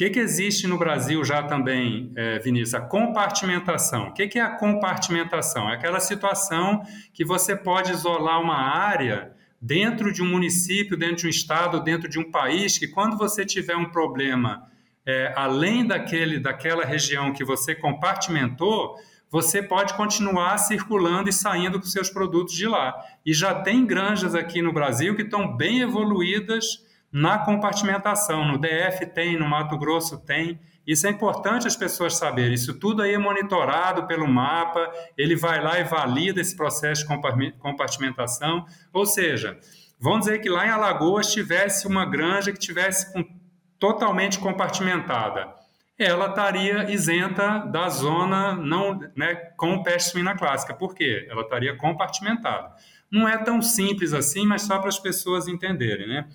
que, que existe no Brasil já também, é, Vinícius? A compartimentação. O que, que é a compartimentação? É aquela situação que você pode isolar uma área dentro de um município, dentro de um estado, dentro de um país, que quando você tiver um problema é, além daquele, daquela região que você compartimentou, você pode continuar circulando e saindo com seus produtos de lá. E já tem granjas aqui no Brasil que estão bem evoluídas na compartimentação. No DF tem, no Mato Grosso tem. Isso é importante as pessoas saberem. Isso tudo aí é monitorado pelo mapa, ele vai lá e valida esse processo de compartimentação. Ou seja, vamos dizer que lá em Alagoas tivesse uma granja que tivesse totalmente compartimentada. Ela estaria isenta da zona não, né, com peste suína clássica. Por quê? Ela estaria compartimentada. Não é tão simples assim, mas só para as pessoas entenderem. Né?